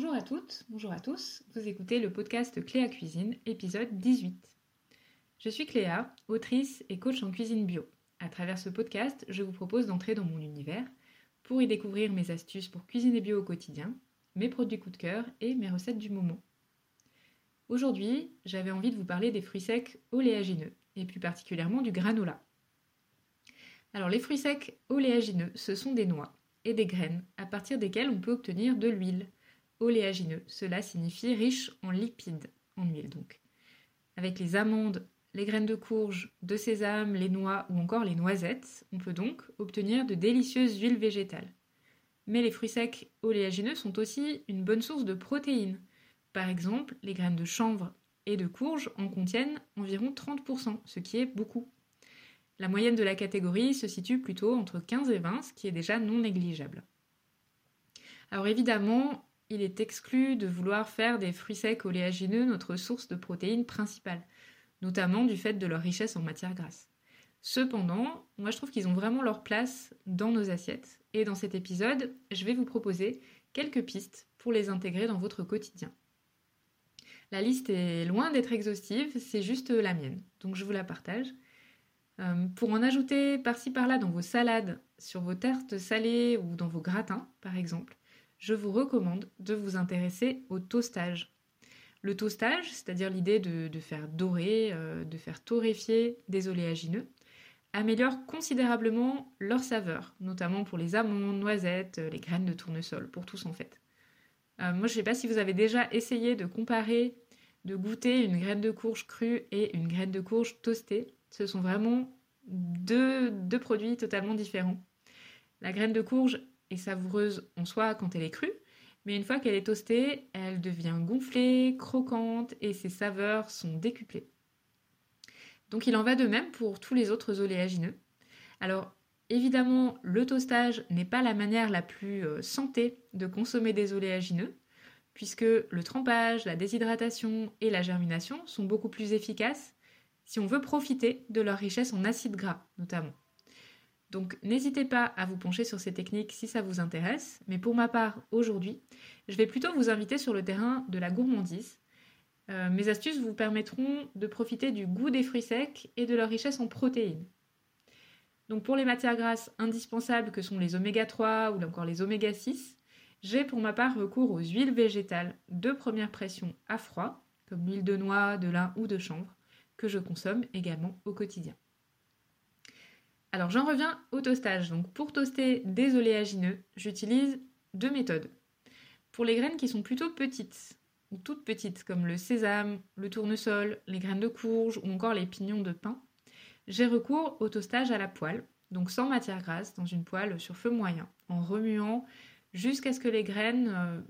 Bonjour à toutes, bonjour à tous. Vous écoutez le podcast Cléa Cuisine, épisode 18. Je suis Cléa, autrice et coach en cuisine bio. À travers ce podcast, je vous propose d'entrer dans mon univers pour y découvrir mes astuces pour cuisiner bio au quotidien, mes produits coup de cœur et mes recettes du moment. Aujourd'hui, j'avais envie de vous parler des fruits secs oléagineux et plus particulièrement du granola. Alors les fruits secs oléagineux, ce sont des noix et des graines à partir desquelles on peut obtenir de l'huile. Oléagineux, cela signifie riche en lipides, en huile donc. Avec les amandes, les graines de courge, de sésame, les noix ou encore les noisettes, on peut donc obtenir de délicieuses huiles végétales. Mais les fruits secs oléagineux sont aussi une bonne source de protéines. Par exemple, les graines de chanvre et de courge en contiennent environ 30%, ce qui est beaucoup. La moyenne de la catégorie se situe plutôt entre 15 et 20, ce qui est déjà non négligeable. Alors évidemment, il est exclu de vouloir faire des fruits secs oléagineux notre source de protéines principale, notamment du fait de leur richesse en matière grasse. Cependant, moi je trouve qu'ils ont vraiment leur place dans nos assiettes, et dans cet épisode, je vais vous proposer quelques pistes pour les intégrer dans votre quotidien. La liste est loin d'être exhaustive, c'est juste la mienne, donc je vous la partage. Euh, pour en ajouter par-ci par-là dans vos salades, sur vos tartes salées ou dans vos gratins, par exemple, je vous recommande de vous intéresser au toastage. Le toastage, c'est-à-dire l'idée de, faire dorer, euh, de faire torréfier des oléagineux, améliore considérablement leur saveur, notamment pour les amandes, noisettes, les graines de tournesol, pour tous en fait. Euh, moi, je ne sais pas si vous avez déjà essayé de comparer, de goûter une graine de courge crue et une graine de courge toastée. Ce sont vraiment deux, produits totalement différents. La graine de courge est savoureuse en soi quand elle est crue, mais une fois qu'elle est toastée, elle devient gonflée, croquante et ses saveurs sont décuplées. Donc il en va de même pour tous les autres oléagineux. Alors évidemment, le toastage n'est pas la manière la plus euh, santé de consommer des oléagineux, puisque le trempage, la déshydratation et la germination sont beaucoup plus efficaces si on veut profiter de leur richesse en acides gras notamment. Donc n'hésitez pas à vous pencher sur ces techniques si ça vous intéresse, mais pour ma part aujourd'hui, je vais plutôt vous inviter sur le terrain de la gourmandise. Euh, mes astuces vous permettront de profiter du goût des fruits secs et de leur richesse en protéines. Donc pour les matières grasses indispensables que sont les oméga 3 ou encore les oméga 6, j'ai pour ma part recours aux huiles végétales de première pression à froid, comme l'huile de noix, de lin ou de chanvre, que je consomme également au quotidien. Alors j'en reviens au toastage. Donc pour toaster des oléagineux, j'utilise deux méthodes. Pour les graines qui sont plutôt petites ou toutes petites comme le sésame, le tournesol, les graines de courge ou encore les pignons de pain, j'ai recours au toastage à la poêle, donc sans matière grasse, dans une poêle sur feu moyen, en remuant jusqu'à ce que les graines euh,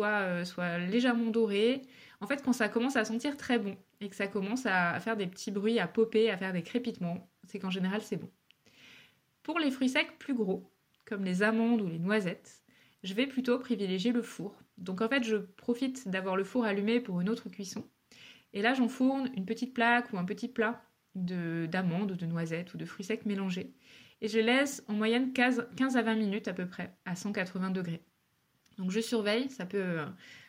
euh, soient, légèrement dorées. En fait, quand ça commence à sentir très bon et que ça commence à faire des petits bruits, à popper, à faire des crépitements, c'est qu'en général c'est bon. Pour les fruits secs plus gros, comme les amandes ou les noisettes, je vais plutôt privilégier le four. Donc en fait, je profite d'avoir le four allumé pour une autre cuisson. Et là, j'enfourne une petite plaque ou un petit plat d'amandes ou de noisettes ou de fruits secs mélangés. Et je laisse en moyenne 15 à 20 minutes à peu près, à 180 degrés. Donc je surveille, ça peut euh,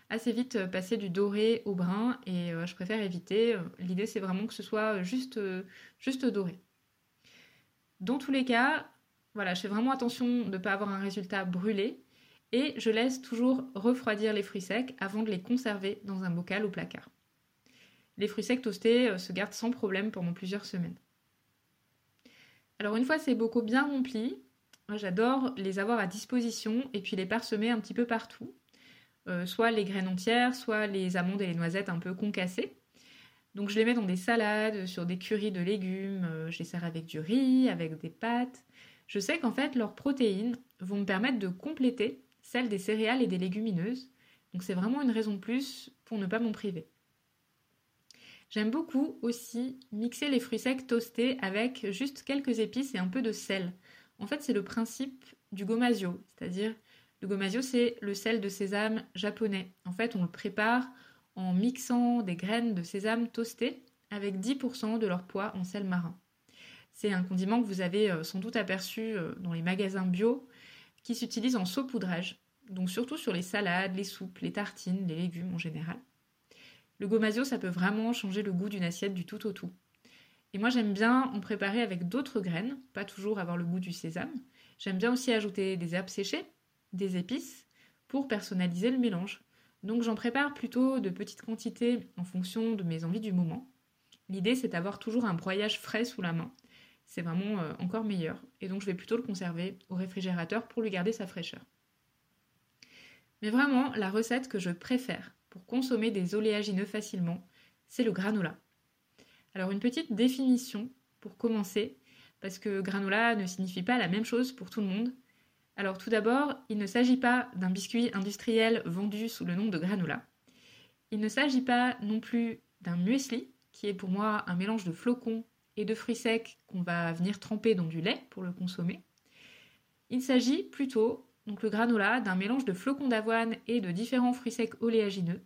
assez vite euh, passer du doré au brun et euh, je préfère éviter. L'idée c'est vraiment que ce soit juste, juste doré. Dans tous les cas, voilà, je fais vraiment attention de ne pas avoir un résultat brûlé et je laisse toujours refroidir les fruits secs avant de les conserver dans un bocal ou placard. Les fruits secs toastés se gardent sans problème pendant plusieurs semaines. Alors une fois ces bocaux bien remplis, j'adore les avoir à disposition et puis les parsemer un petit peu partout. Euh, soit les graines entières, soit les amandes et les noisettes un peu concassées. Donc je les mets dans des salades, sur des currys de légumes, euh, je les sers avec du riz, avec des pâtes. Je sais qu'en fait leurs protéines vont me permettre de compléter celles des céréales et des légumineuses. Donc c'est vraiment une raison de plus pour ne pas m'en priver. J'aime beaucoup aussi mixer les fruits secs toastés avec juste quelques épices et un peu de sel. En fait, c'est le principe du gomasio, c'est-à-dire le gomasio, c'est le sel de sésame japonais. En fait, on le prépare en mixant des graines de sésame toastées avec 10% de leur poids en sel marin. C'est un condiment que vous avez euh, sans doute aperçu euh, dans les magasins bio qui s'utilise en saupoudrage. donc surtout sur les salades, les soupes, les tartines, les légumes en général. Le gomasio, ça peut vraiment changer le goût d'une assiette du tout au tout. Et moi, j'aime bien en préparer avec d'autres graines, pas toujours avoir le goût du sésame. J'aime bien aussi ajouter des herbes séchées, des épices, pour personnaliser le mélange. Donc j'en prépare plutôt de petites quantités en fonction de mes envies du moment. L'idée, c'est d'avoir toujours un broyage frais sous la main. C'est vraiment euh, encore meilleur. Et donc je vais plutôt le conserver au réfrigérateur pour lui garder sa fraîcheur. Mais vraiment, la recette que je préfère pour consommer des oléagineux facilement, c'est le granola. Alors une petite définition pour commencer, parce que granola ne signifie pas la même chose pour tout le monde. Alors tout d'abord, il ne s'agit pas d'un biscuit industriel vendu sous le nom de granola. Il ne s'agit pas non plus d'un muesli, qui est pour moi un mélange de flocons et de fruits secs qu'on va venir tremper dans du lait pour le consommer. Il s'agit plutôt, donc le granola, d'un mélange de flocons d'avoine et de différents fruits secs oléagineux,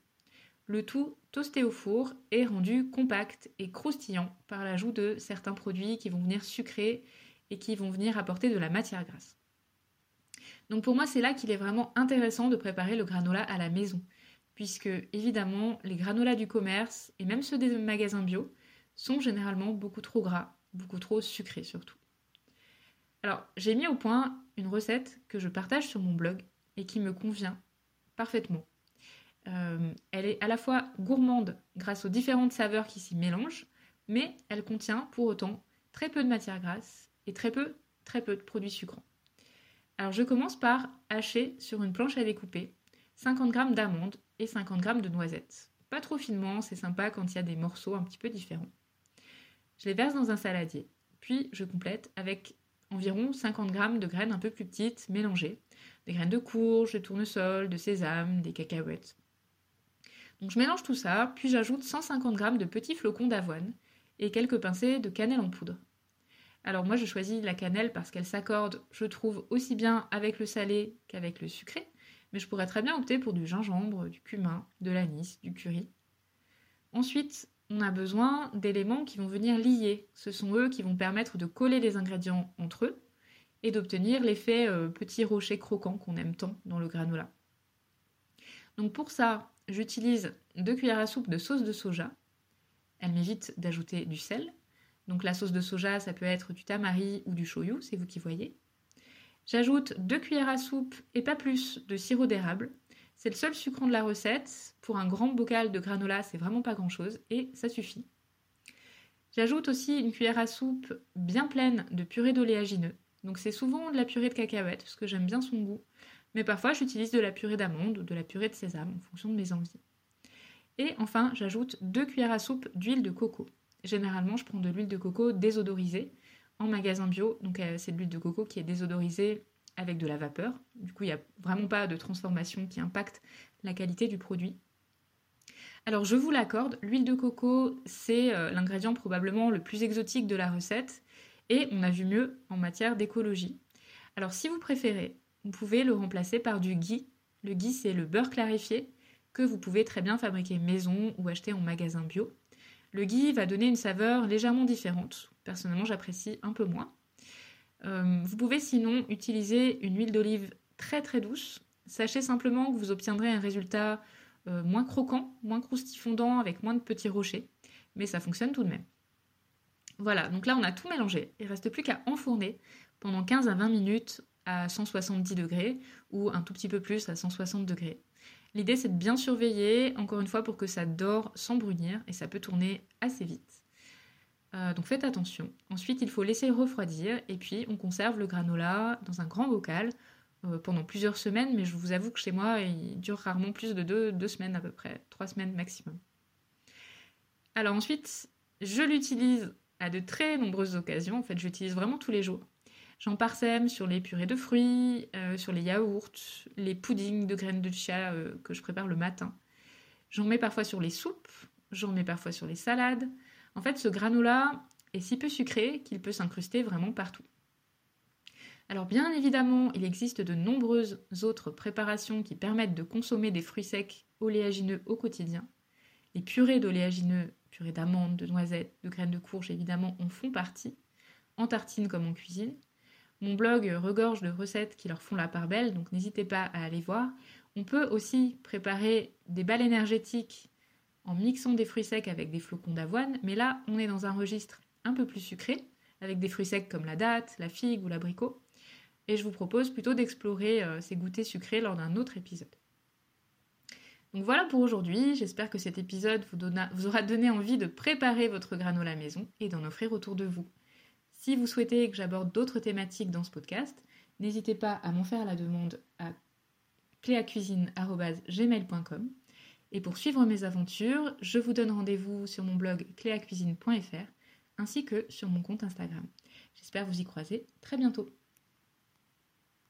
le tout toasté au four est rendu compact et croustillant par l'ajout de certains produits qui vont venir sucrer et qui vont venir apporter de la matière grasse. Donc pour moi, c'est là qu'il est vraiment intéressant de préparer le granola à la maison, puisque évidemment, les granolas du commerce et même ceux des magasins bio sont généralement beaucoup trop gras, beaucoup trop sucrés surtout. Alors, j'ai mis au point une recette que je partage sur mon blog et qui me convient parfaitement. Euh, elle est à la fois gourmande grâce aux différentes saveurs qui s'y mélangent, mais elle contient pour autant très peu de matière grasse et très peu, très peu de produits sucrants. Alors je commence par hacher sur une planche à découper 50 g d'amandes et 50 g de noisettes. Pas trop finement, c'est sympa quand il y a des morceaux un petit peu différents. Je les verse dans un saladier, puis je complète avec environ 50 g de graines un peu plus petites mélangées, des graines de courge, de tournesol, de sésame, des cacahuètes. Donc je mélange tout ça, puis j'ajoute 150 g de petits flocons d'avoine et quelques pincées de cannelle en poudre. Alors moi je choisis la cannelle parce qu'elle s'accorde, je trouve, aussi bien avec le salé qu'avec le sucré, mais je pourrais très bien opter pour du gingembre, du cumin, de l'anis, du curry. Ensuite, on a besoin d'éléments qui vont venir lier. Ce sont eux qui vont permettre de coller les ingrédients entre eux et d'obtenir l'effet euh, petit rocher croquant qu'on aime tant dans le granola. Donc pour ça, j'utilise 2 cuillères à soupe de sauce de soja. Elle m'évite d'ajouter du sel. Donc la sauce de soja, ça peut être du tamari ou du shoyu, c'est vous qui voyez. J'ajoute 2 cuillères à soupe et pas plus de sirop d'érable. C'est le seul sucrant de la recette. Pour un grand bocal de granola, c'est vraiment pas grand chose et ça suffit. J'ajoute aussi une cuillère à soupe bien pleine de purée d'oléagineux. Donc c'est souvent de la purée de cacahuètes parce que j'aime bien son goût mais parfois j'utilise de la purée d'amande ou de la purée de sésame en fonction de mes envies. Et enfin, j'ajoute 2 cuillères à soupe d'huile de coco. Généralement, je prends de l'huile de coco désodorisée en magasin bio. Donc, euh, c'est de l'huile de coco qui est désodorisée avec de la vapeur. Du coup, il n'y a vraiment pas de transformation qui impacte la qualité du produit. Alors, je vous l'accorde, l'huile de coco, c'est euh, l'ingrédient probablement le plus exotique de la recette et on a vu mieux en matière d'écologie. Alors, si vous préférez, vous pouvez le remplacer par du ghee. Le ghee, c'est le beurre clarifié que vous pouvez très bien fabriquer maison ou acheter en magasin bio. Le ghee va donner une saveur légèrement différente. Personnellement, j'apprécie un peu moins. Euh, vous pouvez sinon utiliser une huile d'olive très très douce. Sachez simplement que vous obtiendrez un résultat euh, moins croquant, moins croustifondant, avec moins de petits rochers. Mais ça fonctionne tout de même. Voilà, donc là on a tout mélangé. Il ne reste plus qu'à enfourner pendant 15 à 20 minutes à 170 degrés ou un tout petit peu plus à 160 degrés. L'idée c'est de bien surveiller, encore une fois, pour que ça dore sans brunir et ça peut tourner assez vite. Euh, donc faites attention. Ensuite, il faut laisser refroidir et puis on conserve le granola dans un grand bocal euh, pendant plusieurs semaines, mais je vous avoue que chez moi, il dure rarement plus de deux, deux semaines à peu près, trois semaines maximum. Alors ensuite, je l'utilise à de très nombreuses occasions. En fait, j'utilise vraiment tous les jours. J'en parsème sur les purées de fruits, euh, sur les yaourts, les puddings de graines de chia euh, que je prépare le matin. J'en mets parfois sur les soupes, j'en mets parfois sur les salades. En fait, ce granola est si peu sucré qu'il peut s'incruster vraiment partout. Alors bien évidemment, il existe de nombreuses autres préparations qui permettent de consommer des fruits secs oléagineux au quotidien. Les purées d'oléagineux, purées d'amandes, de noisettes, de graines de courge évidemment en font partie, en tartine comme en cuisine. Mon blog regorge de recettes qui leur font la part belle, donc n'hésitez pas à aller voir. On peut aussi préparer des balles énergétiques en mixant des fruits secs avec des flocons d'avoine, mais là on est dans un registre un peu plus sucré, avec des fruits secs comme la date, la figue ou l'abricot. Et je vous propose plutôt d'explorer euh, ces goûters sucrés lors d'un autre épisode. Donc voilà pour aujourd'hui, j'espère que cet épisode vous, vous, aura donné envie de préparer votre granola maison et d'en offrir autour de vous. Si vous souhaitez que j'aborde d'autres thématiques dans ce podcast, n'hésitez pas à m'en faire la demande à cléacuisine.gmail.com et pour suivre mes aventures, je vous donne rendez-vous sur mon blog cléacuisine.fr ainsi que sur mon compte Instagram. J'espère vous y croiser très bientôt.